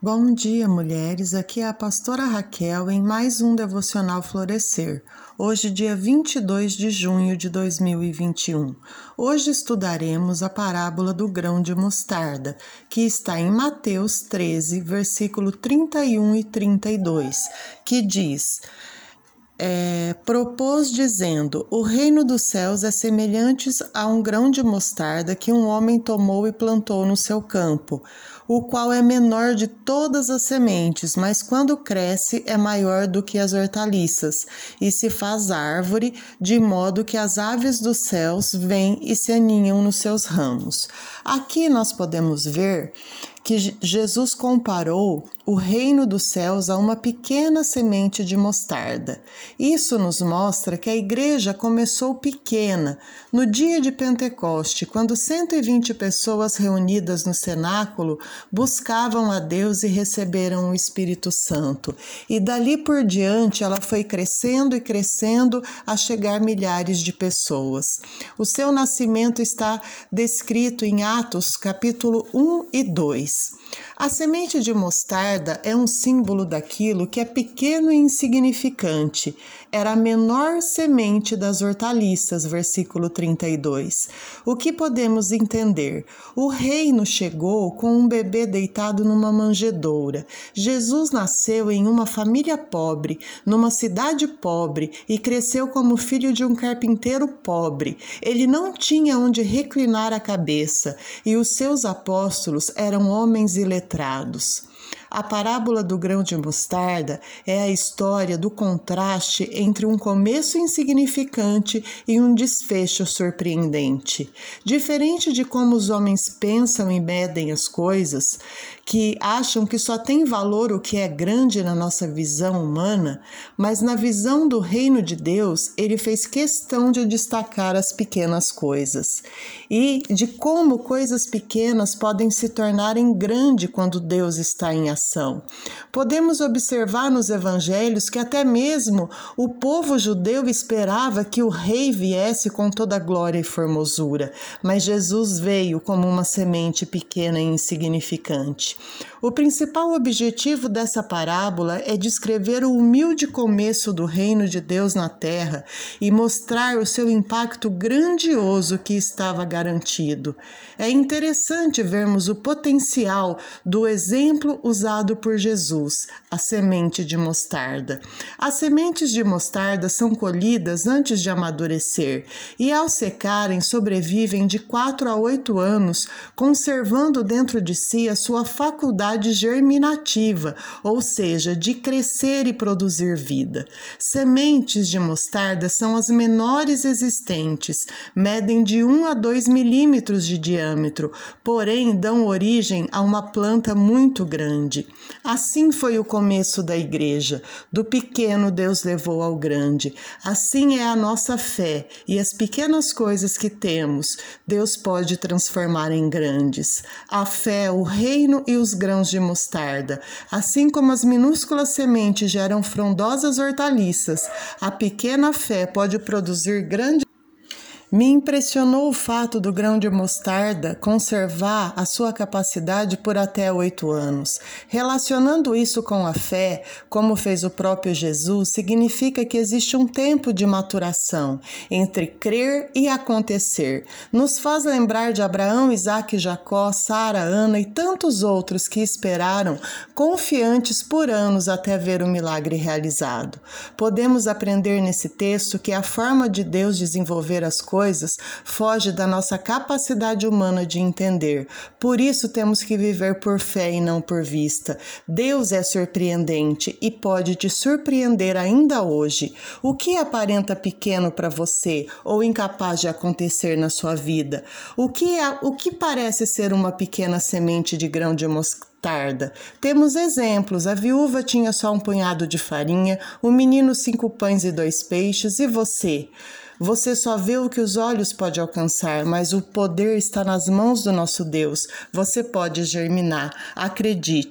Bom dia, mulheres. Aqui é a pastora Raquel em mais um devocional Florescer. Hoje, dia 22 de junho de 2021. Hoje estudaremos a parábola do grão de mostarda, que está em Mateus 13, versículo 31 e 32, que diz: é, propôs dizendo: O reino dos céus é semelhante a um grão de mostarda que um homem tomou e plantou no seu campo, o qual é menor de todas as sementes, mas quando cresce é maior do que as hortaliças, e se faz árvore, de modo que as aves dos céus vêm e se aninham nos seus ramos. Aqui nós podemos ver que Jesus comparou o reino dos céus a uma pequena semente de mostarda. Isso nos mostra que a igreja começou pequena. No dia de Pentecoste, quando 120 pessoas reunidas no cenáculo buscavam a Deus e receberam o Espírito Santo. E dali por diante ela foi crescendo e crescendo a chegar milhares de pessoas. O seu nascimento está descrito em Atos capítulo 1 e 2. place. A semente de mostarda é um símbolo daquilo que é pequeno e insignificante. Era a menor semente das hortaliças, versículo 32. O que podemos entender? O reino chegou com um bebê deitado numa manjedoura. Jesus nasceu em uma família pobre, numa cidade pobre e cresceu como filho de um carpinteiro pobre. Ele não tinha onde reclinar a cabeça e os seus apóstolos eram homens iletrados. A parábola do grão de mostarda é a história do contraste entre um começo insignificante e um desfecho surpreendente. Diferente de como os homens pensam e medem as coisas, que acham que só tem valor o que é grande na nossa visão humana, mas na visão do reino de Deus, ele fez questão de destacar as pequenas coisas e de como coisas pequenas podem se tornarem grandes quando Deus está em ação. Podemos observar nos evangelhos que até mesmo o povo judeu esperava que o rei viesse com toda glória e formosura, mas Jesus veio como uma semente pequena e insignificante. O principal objetivo dessa parábola é descrever o humilde começo do reino de Deus na terra e mostrar o seu impacto grandioso que estava garantido. É interessante vermos o potencial do exemplo usado por Jesus, a semente de mostarda. As sementes de mostarda são colhidas antes de amadurecer e, ao secarem, sobrevivem de 4 a 8 anos, conservando dentro de si a sua faculdade germinativa, ou seja, de crescer e produzir vida. Sementes de mostarda são as menores existentes, medem de 1 a 2 milímetros de diâmetro, porém dão origem a uma planta muito grande. Assim foi o começo da igreja. Do pequeno Deus levou ao grande. Assim é a nossa fé e as pequenas coisas que temos, Deus pode transformar em grandes. A fé, o reino e os grãos grãos de mostarda. Assim como as minúsculas sementes geram frondosas hortaliças, a pequena fé pode produzir grandes me impressionou o fato do grão de mostarda conservar a sua capacidade por até oito anos. Relacionando isso com a fé, como fez o próprio Jesus, significa que existe um tempo de maturação entre crer e acontecer. Nos faz lembrar de Abraão, Isaac, Jacó, Sara, Ana e tantos outros que esperaram confiantes por anos até ver o milagre realizado. Podemos aprender nesse texto que a forma de Deus desenvolver as coisas coisas foge da nossa capacidade humana de entender. Por isso temos que viver por fé e não por vista. Deus é surpreendente e pode te surpreender ainda hoje. O que aparenta pequeno para você ou incapaz de acontecer na sua vida? O que, é, o que parece ser uma pequena semente de grão de mostarda? tarda. Temos exemplos: a viúva tinha só um punhado de farinha, o menino cinco pães e dois peixes, e você? Você só vê o que os olhos podem alcançar, mas o poder está nas mãos do nosso Deus. Você pode germinar. Acredite.